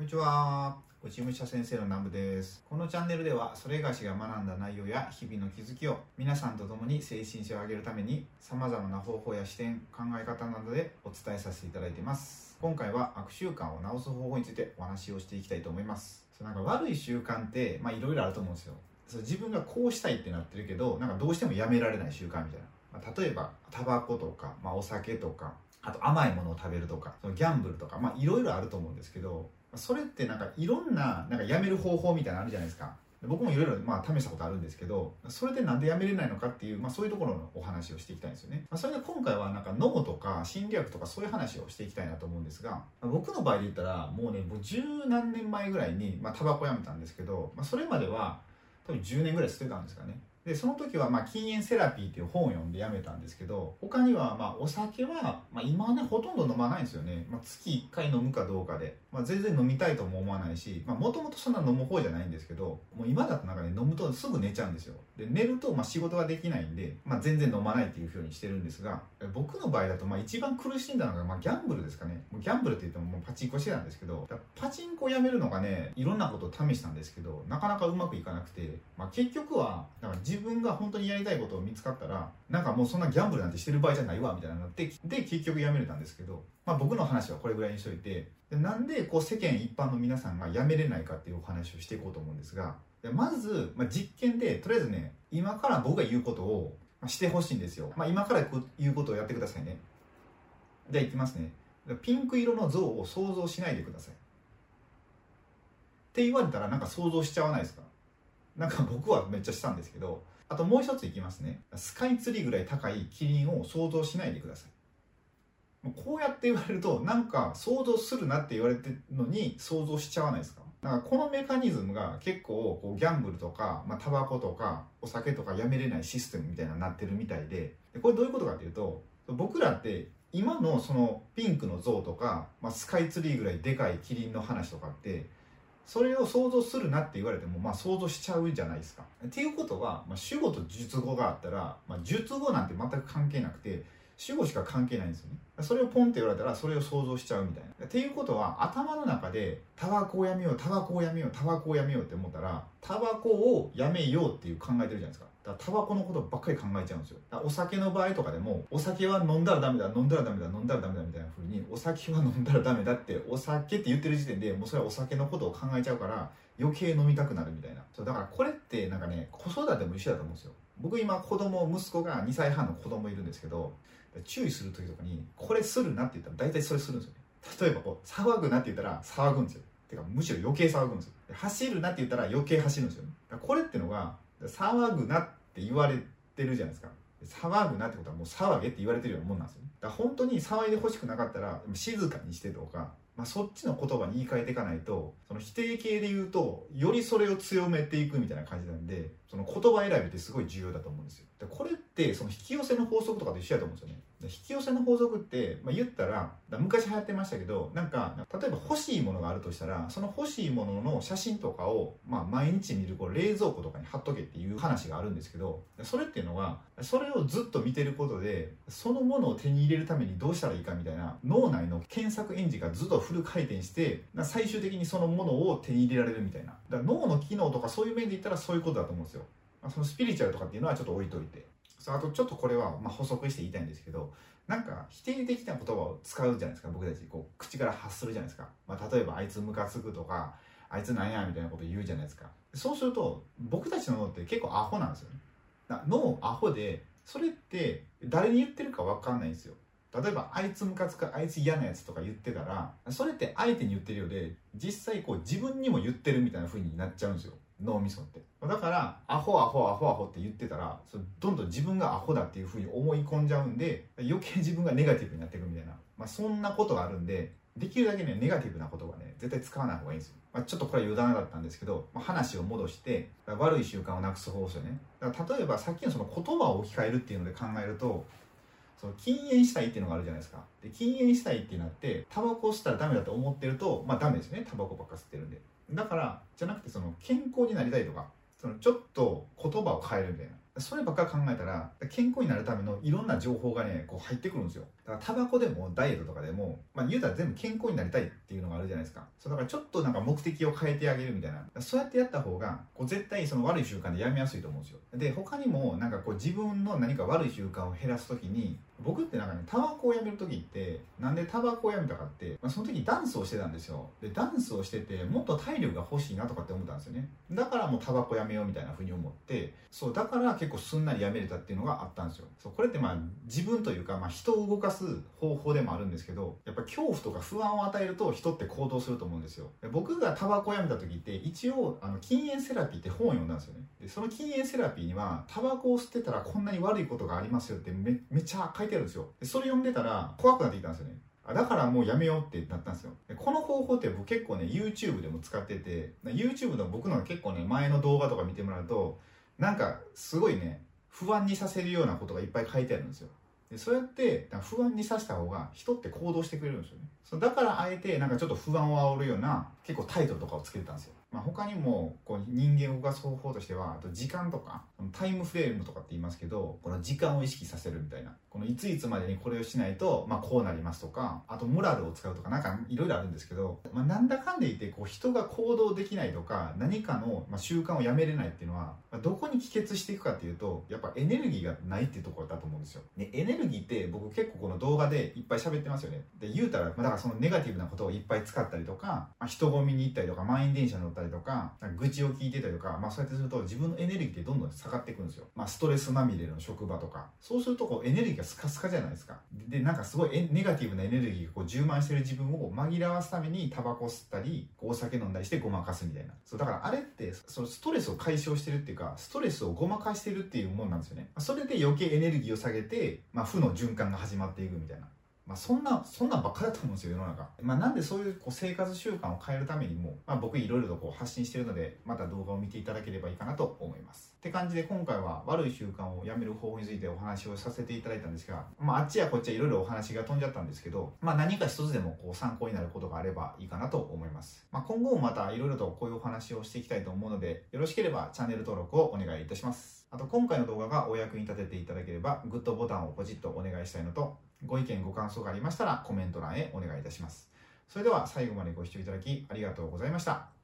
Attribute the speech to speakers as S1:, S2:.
S1: こんにちは。内務者先生の南部です。このチャンネルでは、それがしが学んだ内容や日々の気づきを皆さんと共に精神性を上げるために様々な方法や視点、考え方などでお伝えさせていただいています。今回は悪習慣を直す方法についてお話をしていきたいと思います。そうなんか悪い習慣って、まあいろいろあると思うんですよ。そう自分がこうしたいってなってるけど、なんかどうしてもやめられない習慣みたいな。まあ、例えば、タバコとか、まあ、お酒とか、あと甘いものを食べるとか、そのギャンブルとか、まあいろいろあると思うんですけど、それってなんかいろんな、なんかやめる方法みたいなのあるじゃないですか。僕もいろいろまあ試したことあるんですけど、それでなんでやめれないのかっていう、まあそういうところのお話をしていきたいんですよね。まあ、それで今回はなんか脳とか心理学とかそういう話をしていきたいなと思うんですが、僕の場合で言ったらもうね、もう十何年前ぐらいに、まあタバコやめたんですけど、まあそれまでは多分10年ぐらい吸ってたんですかね。でその時はまあ禁煙セラピーっていう本を読んでやめたんですけど他にはまあお酒は、まあ、今はねほとんど飲まないんですよね、まあ、月1回飲むかどうかで、まあ、全然飲みたいとも思わないしもともとそんな飲む方じゃないんですけどもう今だとなんかね飲むとすぐ寝ちゃうんですよ。で寝るとまあ仕事ができないんで、まあ、全然飲まないっていうふうにしてるんですが僕の場合だとまあ一番苦しんだのがまあギャンブルですかね。ギャンブルって言ってももうパチンコしてたんですけどパチンコやめるのがねいろんなことを試したんですけどなかなかうまくいかなくて、まあ、結局はなんか自分が本当にやりたいことを見つかったらなんかもうそんなギャンブルなんてしてる場合じゃないわみたいなのってで結局やめれたんですけど、まあ、僕の話はこれぐらいにしといてでなんでこう世間一般の皆さんがやめれないかっていうお話をしていこうと思うんですがでまず、まあ、実験でとりあえずね今から僕が言うことをしてほしいんですよ、まあ、今から言うことをやってくださいね。じゃあいきますね。ピンク色の像を想像しないでください。って言われたらなんか想像しちゃわないですか？なんか僕はめっちゃしたんですけどあともう一ついきますね。スカイツリーぐらい高いキリンを想像しないでください。こうやって言われるとなんか想像するなって言われてるのに想像しちゃわないですか？なんかこのメカニズムが結構こうギャンブルとか、まあ、タバコとかお酒とかやめれないシステムみたいなになってるみたいでこれどういうことかっていうと僕らって今のそのピンクの像とか、まあ、スカイツリーぐらいでかいキリンの話とかってそれを想像するなって言われても、まあ、想像しちゃうじゃないですか。っていうことは、まあ、主語と述語があったら、まあ、述語なんて全く関係なくて主語しか関係ないんですよね。それをポンって言われたらそれを想像しちゃうみたいな。っていうことは頭の中でタバコをやめようタバコをやめようタバコをやめようって思ったらタバコをやめようっていう考えてるじゃないですか。だタバコのことばっかり考えちゃうんですよ。お酒の場合とかでも、お酒は飲んだらダメだ、飲んだらダメだ、飲んだらダメだみたいな風に、お酒は飲んだらダメだって、お酒って言ってる時点でもうそれはお酒のことを考えちゃうから、余計飲みたくなるみたいな。そうだからこれってなんかね、子育ても一緒だと思うんですよ。僕今子供、息子が2歳半の子供いるんですけど、注意する時とかに、これするなって言ったら大体それするんですよね。例えばこう、騒ぐなって言ったら騒ぐんですよ。てかむしろ余計騒ぐんですよ。走るなって言ったら余計走るんですよ。これってのが、騒ぐなって言われてるじゃないですか。騒ぐなってことはもう騒げって言われてるようなもんなんですよね。だから本当に騒いでほしくなかったら静かにしてとか、まあ、そっちの言葉に言い換えていかないと、その否定形で言うと、よりそれを強めていくみたいな感じなんで、その言葉選びってすごい重要だと思うんですよ。でこれって、その引き寄せの法則とかと一緒やと思うんですよね。引き寄せの法則って、まあ、言ったら、昔流行ってましたけど、なんか、例えば欲しいものがあるとしたら、その欲しいものの写真とかを、まあ、毎日見るこう冷蔵庫とかに貼っとけっていう話があるんですけど、それっていうのは、それをずっと見てることで、そのものを手に入れるためにどうしたらいいかみたいな、脳内の検索エンジンがずっとフル回転して、最終的にそのものを手に入れられるみたいな。だから脳の機能とかそういう面で言ったらそういうことだと思うんですよ。そのスピリチュアルとかっていうのはちょっと置いといて。そうあとちょっとこれはまあ補足して言いたいんですけど、なんか否定的な言葉を使うじゃないですか、僕たち。こう口から発するじゃないですか。まあ、例えばあいつムカつくとか、あいつなんやみたいなこと言うじゃないですか。そうすると、僕たちの脳って結構アホなんですよね。脳アホで、それって誰に言ってるか分かんないんですよ。例えば、あいつムカつく、あいつ嫌なやつとか言ってたら、それって相手に言ってるようで、実際こう自分にも言ってるみたいな風になっちゃうんですよ。脳みそって。だから、アホアホアホアホって言ってたら、そどんどん自分がアホだっていう風に思い込んじゃうんで、余計自分がネガティブになっていくみたいな。まあそんなことがあるんで、できるだけね、ネガティブな言葉ね、絶対使わない方がいいんですよ。まあ、ちょっとこれは余談だったんですけど、まあ、話を戻して、悪い習慣をなくす方法ですよね。例えばさっきのその言葉を置き換えるっていうので考えると、その禁煙したいっていうのがあるじゃないですか。で、禁煙したいってなって、タバコを吸ったらダメだと思ってると、まあダメですね。タバコばっか吸ってるんで。だから、じゃなくてその健康になりたいとか、そのちょっと言葉を変えるみたいな。そればっか考えたら健康になるためのいろんな情報がねこう入ってくるんですよ。だからタバコでもダイエットとかでも、まあ、言うたら全部健康になりたいっていうのがあるじゃないですか。そうだからちょっとなんか目的を変えてあげるみたいな。そうやってやった方がこう絶対その悪い習慣でやめやすいと思うんですよ。で他にもなんかこう自分の何か悪い習慣を減らす時に僕ってなんかねタバコをやめる時ってなんでタバコをやめたかって、まあ、その時ダンスをしてたんですよ。でダンスをしててもっと体力が欲しいなとかって思ったんですよね。だからもうタバコやめようみたいなふうに思ってそうだから結構すんなりやめれたっていうのがあったんですよ。そうこれってまあ自分というか、まあ、人を動かす方法でもあるんですけどやっぱ恐怖とか不安を与えると人って行動すると思うんですよ。僕がタバコをやめた時って一応あの禁煙セラピーって本を読んだんですよね。でその禁煙セラピーにはタバコを吸ってたらこんなに悪いことがありますよってめめっちゃ書いてあるんですよ。それ読んでたら怖くなってきたんですよね。だからもうやめようってなったんですよ。この方法って僕結構ね YouTube でも使ってて YouTube の僕の結構ね前の動画とか見てもらうとなんかすごいね不安にさせるようなことがいっぱい書いてあるんですよ。でそうやって不安にさせた方が人って行動してくれるんですよね。そだからあえてなんかちょっと不安を煽るような結構タイトとかをつけてたんですよ。まあ、他にもこう人間を動かす方法としてはあと時間とかタイムフレームとかって言いますけどこの時間を意識させるみたいな。このいついつまでにこれをしないと、まあ、こうなりますとかあとモラルを使うとかなんかいろいろあるんですけど、まあ、なんだかんで言ってこう人が行動できないとか何かの、習慣をやめれないっていうのは、まあ、どこに帰結していくかっていうとやっぱエネルギーがないっていうところだと思うんですよ、ね、エネルギーって僕結構この動画でいっぱい喋ってますよね。で言うたら、まあ、だからそのネガティブなことをいっぱい使ったりとか、まあ、人混みに行ったりとか満員電車に乗ったりたりとか愚痴を聞いてたりとか、まあ、そうやってすると自分のエネルギーってどんどん下がっていくんですよ、まあ、ストレスまみれの職場とか。そうするとこうエネルギーがスカスカじゃないですか。でなんかすごいネガティブなエネルギーがこう充満してる自分を紛らわすためにタバコ吸ったりお酒飲んだりしてごまかすみたいな。そうだからあれってそのストレスを解消してるっていうかストレスをごまかしてるっていうもんなんですよね。それで余計エネルギーを下げて、まあ、負の循環が始まっていくみたいな。まあ、そんな、そんなんばっかだと思うんですよ、世の中。まあ、なんでそういうこう生活習慣を変えるためにも、まあ、僕いろいろとこう発信してるので、また動画を見ていただければいいかなと思います。って感じで今回は悪い習慣をやめる方法についてお話をさせていただいたんですが、まあ、あっちやこっちやいろいろお話が飛んじゃったんですけど、まあ、何か一つでもこう参考になることがあればいいかなと思います。まあ、今後もまたいろいろとこういうお話をしていきたいと思うので、よろしければチャンネル登録をお願いいたします。あと今回の動画がお役に立てていただければ、グッドボタンをポチッとお願いしたいのと、ご意見ご感想がありましたらコメント欄へお願いいたします。それでは最後までご視聴いただきありがとうございました。